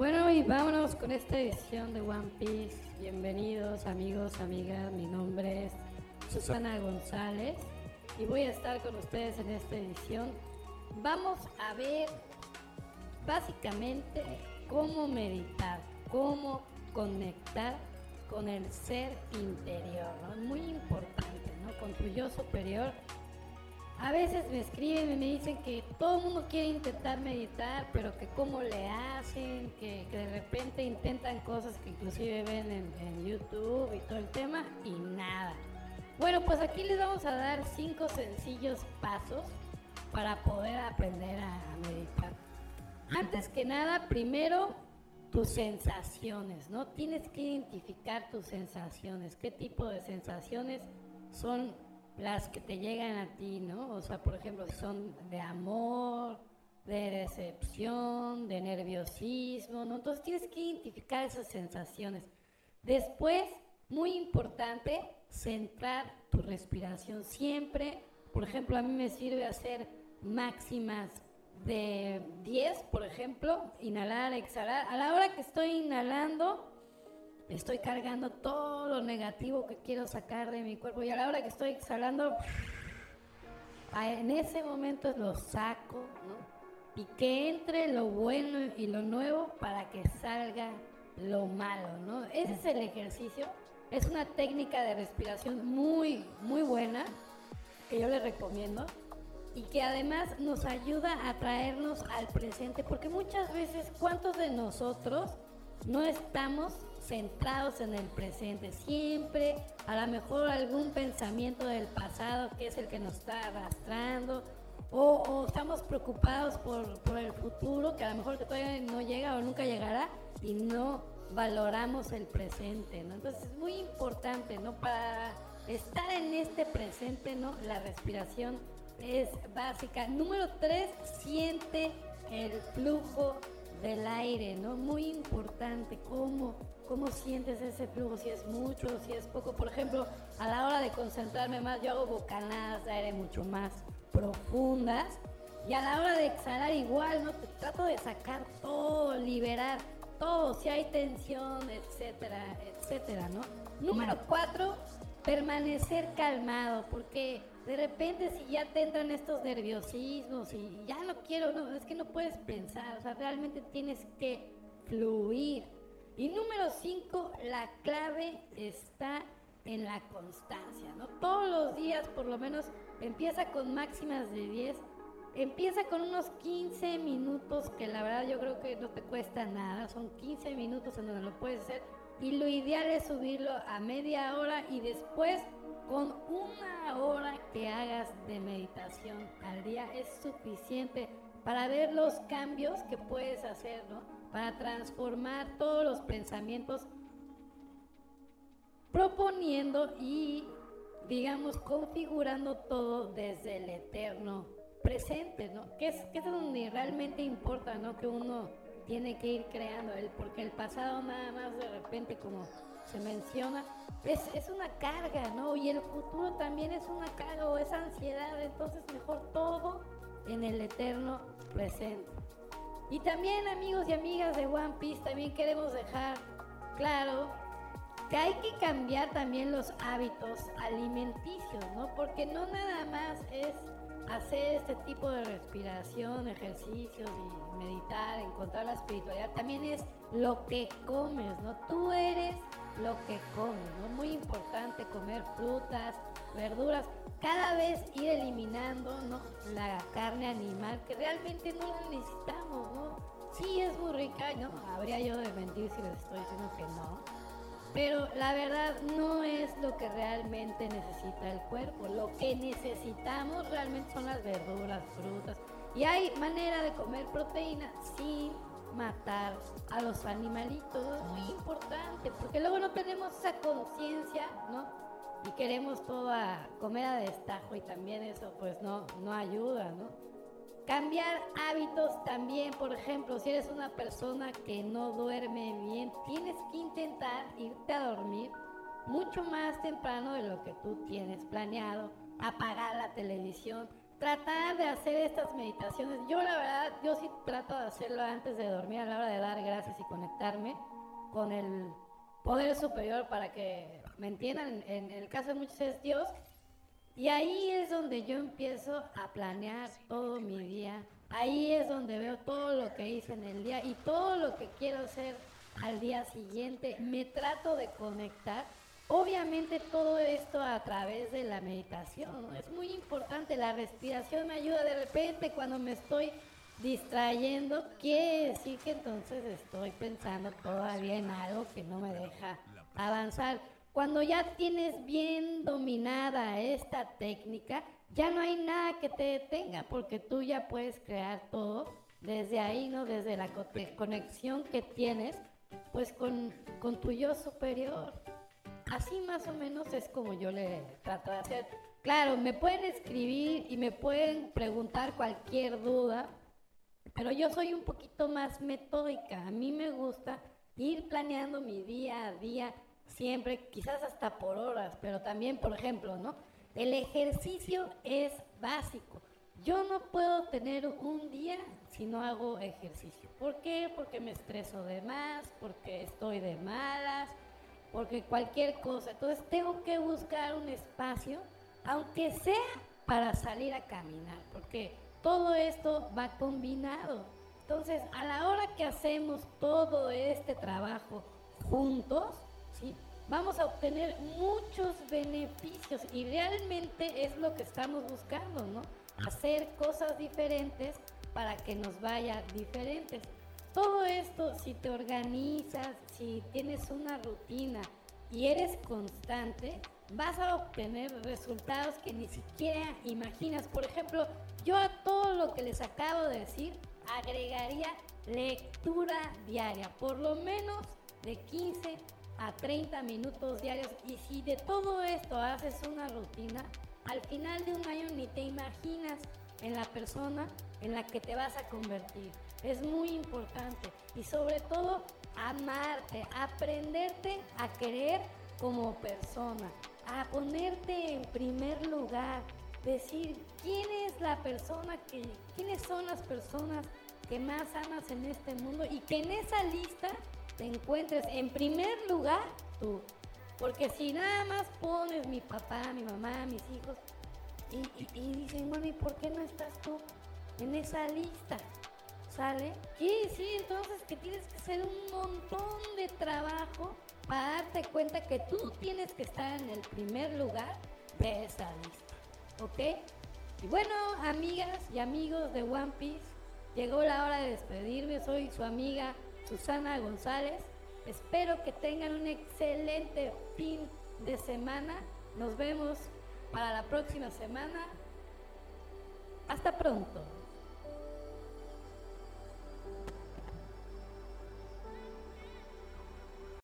Bueno, y vámonos con esta edición de One Piece. Bienvenidos amigos, amigas. Mi nombre es Susana González y voy a estar con ustedes en esta edición. Vamos a ver básicamente cómo meditar, cómo conectar con el ser interior, ¿no? Muy importante, ¿no? Con tu yo superior a veces me escriben y me dicen que todo el mundo quiere intentar meditar, pero que cómo le hacen, que, de repente intentan cosas que inclusive ven en, YouTube y todo el tema y nada. Bueno, pues aquí les vamos a dar cinco sencillos pasos para poder aprender a, a meditar. Antes que nada, primero tus sensaciones, ¿no? Tienes que identificar tus sensaciones, qué tipo de sensaciones son las que te llegan a ti, ¿no? O sea, por ejemplo, son de amor, de decepción, de nerviosismo, ¿no? Entonces tienes que identificar esas sensaciones. Después, muy importante, centrar tu respiración. Siempre, por ejemplo, a mí me sirve hacer máximas de 10, por ejemplo, inhalar, exhalar. A la hora que estoy inhalando, estoy cargando todo lo negativo que quiero sacar de mi cuerpo y a la hora que estoy exhalando, en ese momento lo saco, ¿no? Y que entre lo bueno y lo nuevo para que salga lo malo, ¿no? Ese es el ejercicio. Es una técnica de respiración muy, muy buena que yo les recomiendo y que además nos ayuda a traernos al presente, porque muchas veces, ¿cuántos de nosotros no estamos centrados en el presente, siempre a lo mejor algún pensamiento del pasado que es el que nos está arrastrando, o, estamos preocupados por, el futuro que a lo mejor todavía no llega o nunca llegará y no valoramos el presente, ¿no? Entonces es muy importante, ¿no? Para estar en este presente, ¿no? La respiración es básica. Número tres, siente el flujo del aire, ¿no? Muy importante, cómo cómo sientes ese flujo, si es mucho, si es poco. Por ejemplo, a la hora de concentrarme más, yo hago bocanadas de aire mucho más profundas. Y a la hora de exhalar igual, ¿no? trato de sacar todo, liberar todo, si hay tensión, etcétera, etcétera, ¿no? Número cuatro, permanecer calmado, porque de repente si ya te entran estos nerviosismos y ya no quiero, no, es que no puedes pensar, o sea, realmente tienes que fluir y número cinco, la clave está en la constancia, ¿no? Todos los días, por lo menos, empieza con máximas de 10, empieza con unos 15 minutos, que la verdad yo creo que no te cuesta nada, son 15 minutos en donde lo puedes hacer, y lo ideal es subirlo a media hora y después con una hora que hagas de meditación al día es suficiente para ver los cambios que puedes hacer, ¿no? para transformar todos los pensamientos proponiendo y, digamos, configurando todo desde el eterno presente, ¿no? Que es, que es donde realmente importa, ¿no? Que uno tiene que ir creando, el, porque el pasado nada más de repente, como se menciona, es, es una carga, ¿no? Y el futuro también es una carga o es ansiedad, entonces mejor todo en el eterno presente. Y también amigos y amigas de One Piece, también queremos dejar claro que hay que cambiar también los hábitos alimenticios, ¿no? Porque no nada más es hacer este tipo de respiración, ejercicios y meditar, encontrar la espiritualidad, también es lo que comes, ¿no? Tú eres lo que comes, ¿no? Muy importante comer frutas, verduras, cada vez ir eliminando ¿no? la carne animal que realmente no la necesitamos, ¿no? Sí es muy rica, ¿no? Habría yo de mentir si les estoy diciendo que no. Pero la verdad no es lo que realmente necesita el cuerpo. Lo que necesitamos realmente son las verduras, frutas. Y hay manera de comer proteína sin matar a los animalitos. Es muy importante, porque luego no tenemos esa conciencia, ¿no? y queremos toda comer a destajo y también eso pues no, no ayuda, ¿no? Cambiar hábitos también, por ejemplo, si eres una persona que no duerme bien, tienes que intentar irte a dormir mucho más temprano de lo que tú tienes planeado, apagar la televisión, tratar de hacer estas meditaciones. Yo la verdad, yo sí trato de hacerlo antes de dormir a la hora de dar gracias y conectarme con el poder superior para que me entiendan. En, el caso de muchos es Dios. Y ahí es donde yo empiezo a planear todo mi. Ahí es donde veo todo lo que hice en el día y todo lo que quiero hacer al día siguiente. Me trato de conectar. Obviamente todo esto a través de la meditación. Es muy importante. La respiración me ayuda de repente cuando me estoy distrayendo, quiere decir que entonces estoy pensando todavía en algo que no me deja avanzar. Cuando ya tienes bien dominada esta técnica, ya no hay nada que te detenga porque tú ya puedes crear todo desde ahí, ¿no? Desde la conexión que tienes, pues con, con tu yo superior. Así más o menos es como yo le trato de hacer. Claro, me pueden escribir y me pueden preguntar cualquier duda, pero yo soy un poquito más metódica. A mí me gusta ir planeando mi día a día, siempre, quizás hasta por horas, pero también, por ejemplo, ¿no? El ejercicio es básico. Yo no puedo tener un día si no hago ejercicio. ¿Por qué? Porque me estreso de más, porque estoy de malas, porque cualquier cosa. Entonces tengo que buscar un espacio, aunque sea para salir a caminar, porque todo esto va combinado. Entonces, a la hora que hacemos todo este trabajo juntos, ¿sí? Vamos a obtener muchos beneficios y realmente es lo que estamos buscando, ¿no? Hacer cosas diferentes para que nos vaya diferentes. Todo esto, si te organizas, si tienes una rutina y eres constante, vas a obtener resultados que ni siquiera imaginas. Por ejemplo, yo a todo lo que les acabo de decir agregaría lectura diaria, por lo menos de 15 a 30 minutos diarios. Y si de todo esto haces una rutina, al final de un año ni te imaginas en la persona en la que te vas a convertir. Es muy importante. Y sobre todo, amarte, aprenderte a querer como persona, a ponerte en primer lugar, decir quién es la persona que, quiénes son las personas que más amas en este mundo y que en esa lista te encuentres en primer lugar tú. Porque si nada más pones mi papá, mi mamá, mis hijos, y, dicen, ¿y por qué no estás tú en esa lista? ¿Sale? Sí, sí, entonces que tienes que hacer un montón de trabajo para darte cuenta que tú tienes que estar en el primer lugar de esa lista. ¿ok? Y bueno, amigas y amigos de One Piece, llegó la hora de despedirme. Soy su amiga Susana González. Espero que tengan un excelente fin de semana. Nos vemos para la próxima semana. Hasta pronto.